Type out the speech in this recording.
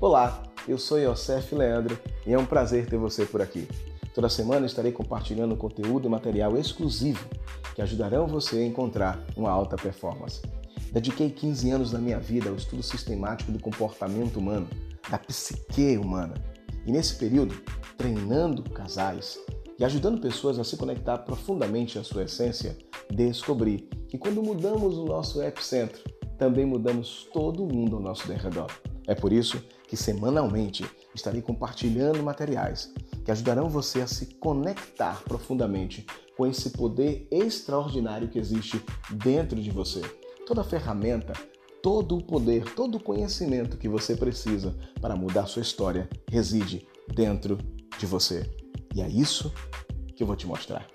Olá, eu sou Yosef Leandro e é um prazer ter você por aqui. Toda semana estarei compartilhando conteúdo e material exclusivo que ajudarão você a encontrar uma alta performance. Dediquei 15 anos da minha vida ao estudo sistemático do comportamento humano, da psique humana. E nesse período, treinando casais e ajudando pessoas a se conectar profundamente à sua essência, descobri que quando mudamos o nosso epicentro, também mudamos todo mundo ao nosso redor. É por isso que semanalmente estarei compartilhando materiais que ajudarão você a se conectar profundamente com esse poder extraordinário que existe dentro de você. Toda ferramenta, todo o poder, todo o conhecimento que você precisa para mudar sua história reside dentro de você. E é isso que eu vou te mostrar.